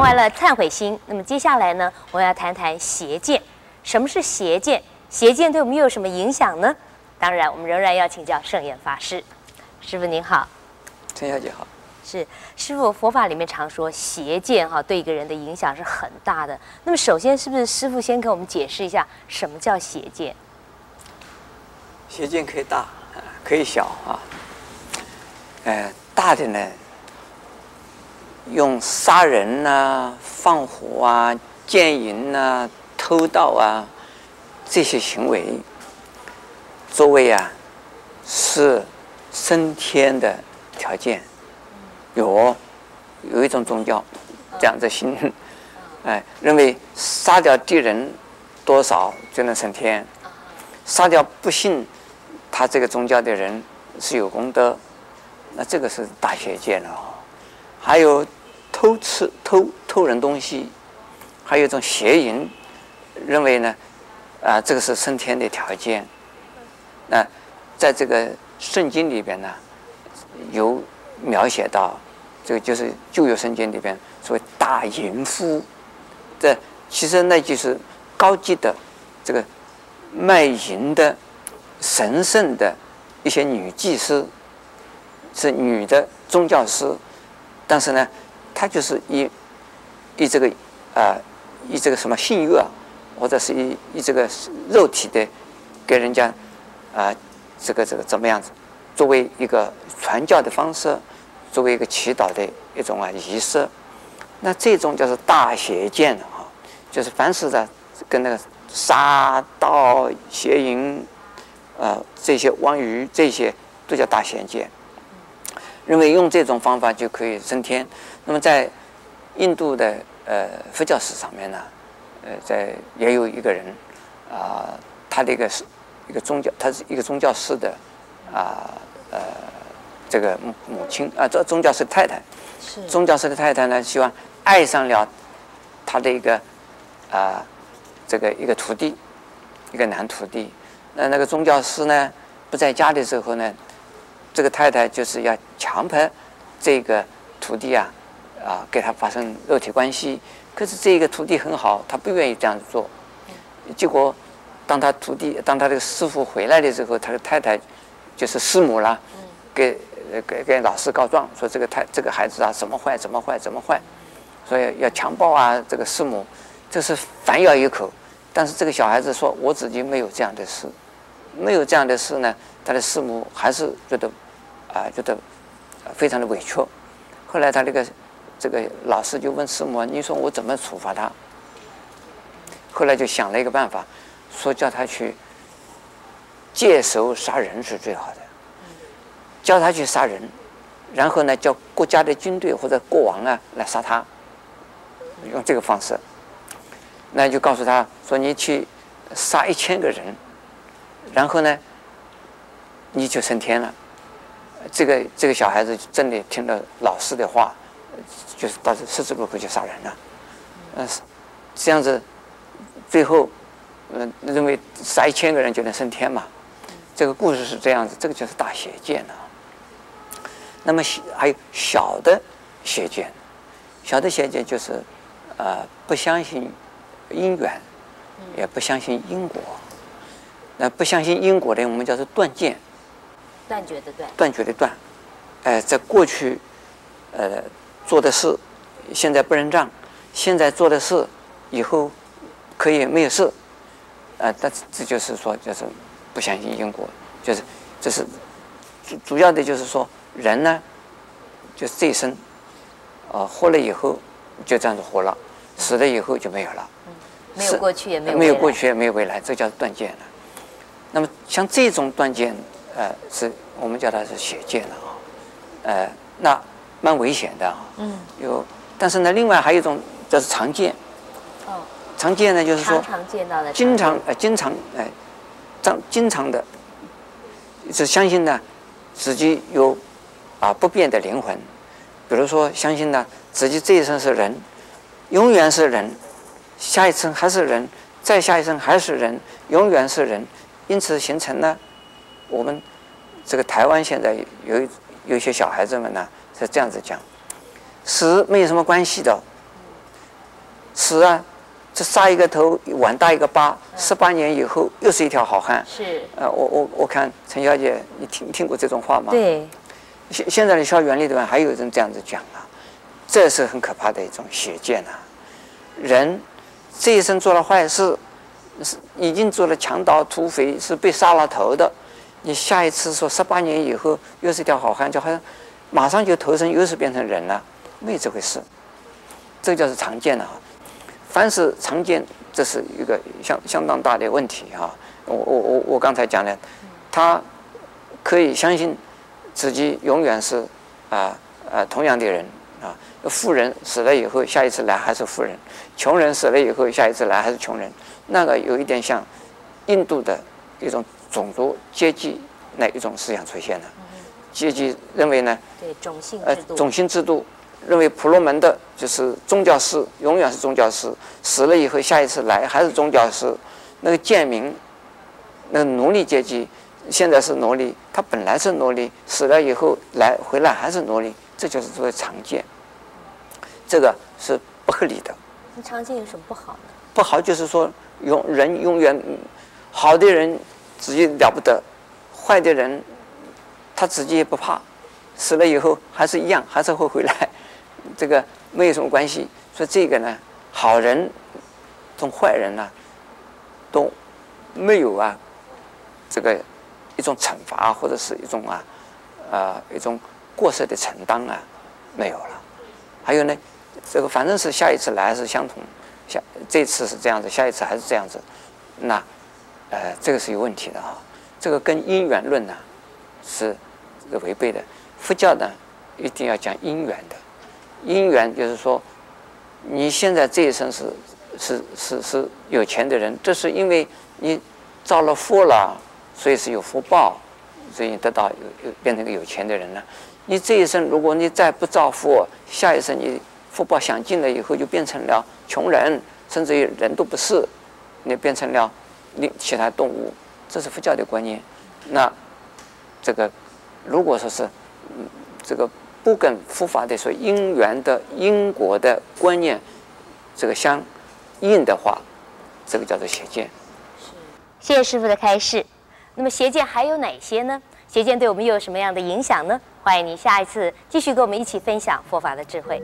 完了忏悔心，那么接下来呢，我们要谈谈邪见。什么是邪见？邪见对我们又有什么影响呢？当然，我们仍然要请教圣严法师。师傅您好，陈小姐好。是师傅，佛法里面常说邪见哈，对一个人的影响是很大的。那么首先，是不是师傅先给我们解释一下什么叫邪见？邪见可以大，可以小啊。呃，大的呢，用杀人呐、啊、放火啊、奸淫呐、偷盗啊这些行为，作为啊是升天的条件。有有一种宗教这样子信，哎，认为杀掉敌人多少就能升天，杀掉不信他这个宗教的人是有功德，那这个是大邪见了。还有偷吃偷偷人东西，还有一种邪淫，认为呢啊这个是升天的条件。那在这个圣经里边呢有描写到。这个就是旧约圣经里边所谓大淫妇，这其实那就是高级的这个卖淫的神圣的一些女祭司，是女的宗教师，但是呢，他就是以以这个啊、呃、以这个什么性欲啊，或者是以以这个肉体的给人家啊、呃、这个这个怎么样子，作为一个传教的方式。作为一个祈祷的一种啊仪式，那这种就是大邪见啊，就是凡是在跟那个杀盗邪淫，呃这些妄语这些都叫大邪见，认为用这种方法就可以升天。那么在印度的呃佛教史上面呢，呃在也有一个人啊、呃，他的一个是一个宗教，他是一个宗教师的啊呃。呃这个母母亲啊，这宗教师的太太，是宗教师的太太呢，希望爱上了他的一个啊，这个一个徒弟，一个男徒弟。那那个宗教师呢不在家的时候呢，这个太太就是要强迫这个徒弟啊啊给他发生肉体关系。可是这个徒弟很好，他不愿意这样子做。结果当他徒弟，当他这个师傅回来的时候，他的太太就是师母啦，给。给给老师告状说，这个太这个孩子啊怎么坏怎么坏怎么坏，所以要强暴啊这个师母，这是反咬一口。但是这个小孩子说，我自己没有这样的事，没有这样的事呢，他的师母还是觉得啊觉得非常的委屈。后来他那个这个老师就问师母，你说我怎么处罚他？后来就想了一个办法，说叫他去借手杀人是最好的。叫他去杀人，然后呢，叫国家的军队或者国王啊来杀他，用这个方式，那就告诉他说：“你去杀一千个人，然后呢，你就升天了。”这个这个小孩子真的听了老师的话，就是到十字路口就杀人了。嗯，这样子，最后嗯认为杀一千个人就能升天嘛。这个故事是这样子，这个就是大邪见了。那么还有小的邪见，小的邪见就是，呃，不相信因缘，也不相信因果。那不相信因果的，我们叫做断见。断绝的断。断绝的断。哎、呃，在过去，呃，做的事，现在不认账；现在做的事，以后可以没有事。呃，但这就是说，就是不相信因果，就是这是主主要的就是说。人呢，就是这一生，啊，活了以后就这样子活了，死了以后就没有了。嗯，没有过去也没有没有过去也没有未来，这叫断见了。那么像这种断见，呃，是我们叫它是邪见了啊，呃，那蛮危险的啊。嗯。有，但是呢，另外还有一种就是常见。哦。常见呢，就是说常常见到的，经常呃，经常哎，常经常的，是相信呢，自己有。啊，不变的灵魂，比如说相信呢，自己这一生是人，永远是人，下一生还是人，再下一生还是人，永远是人，因此形成了，我们这个台湾现在有有些小孩子们呢是这样子讲，死没有什么关系的，死啊，这杀一个头，碗大一个疤，十八年以后又是一条好汉。是。呃，我我我看陈小姐，你听听过这种话吗？对。现现在的校园里头还有人这样子讲啊，这是很可怕的一种邪见啊。人这一生做了坏事，是已经做了强盗、土匪，是被杀了头的。你下一次说十八年以后又是一条好汉，就好像马上就投身，又是变成人了，没有这回事。这叫是常见的啊。凡是常见，这是一个相相当大的问题啊。我我我我刚才讲的，他可以相信自己永远是啊啊同样的人啊。富人死了以后，下一次来还是富人；穷人死了以后，下一次来还是穷人。那个有一点像印度的一种。种族阶级那一种思想出现了，阶级认为呢，对种姓呃种姓制度，认为婆罗门的就是宗教师，永远是宗教师，死了以后下一次来还是宗教师。那个贱民，那个奴隶阶级，现在是奴隶，他本来是奴隶，死了以后来回来还是奴隶，这就是作为常见，这个是不合理的。那常见有什么不好呢？不好就是说永人永远好的人。自己了不得，坏的人，他自己也不怕，死了以后还是一样，还是会回来，这个没有什么关系。所以这个呢，好人，同坏人呢，都没有啊，这个一种惩罚或者是一种啊，啊一种过失的承担啊，没有了。还有呢，这个反正是下一次来是相同，下这次是这样子，下一次还是这样子，那。呃，这个是有问题的啊，这个跟因缘论呢是这个违背的。佛教呢一定要讲因缘的，因缘就是说，你现在这一生是是是是有钱的人，这是因为你造了福了，所以是有福报，所以你得到有有变成个有钱的人了。你这一生如果你再不造福，下一生你福报享尽了以后就变成了穷人，甚至于人都不是，你变成了。另其他动物，这是佛教的观念。那这个如果说是，这个不跟佛法的说因缘的因果的观念这个相应的话，这个叫做邪见。谢谢师父的开示。那么邪见还有哪些呢？邪见对我们又有什么样的影响呢？欢迎您下一次继续跟我们一起分享佛法的智慧。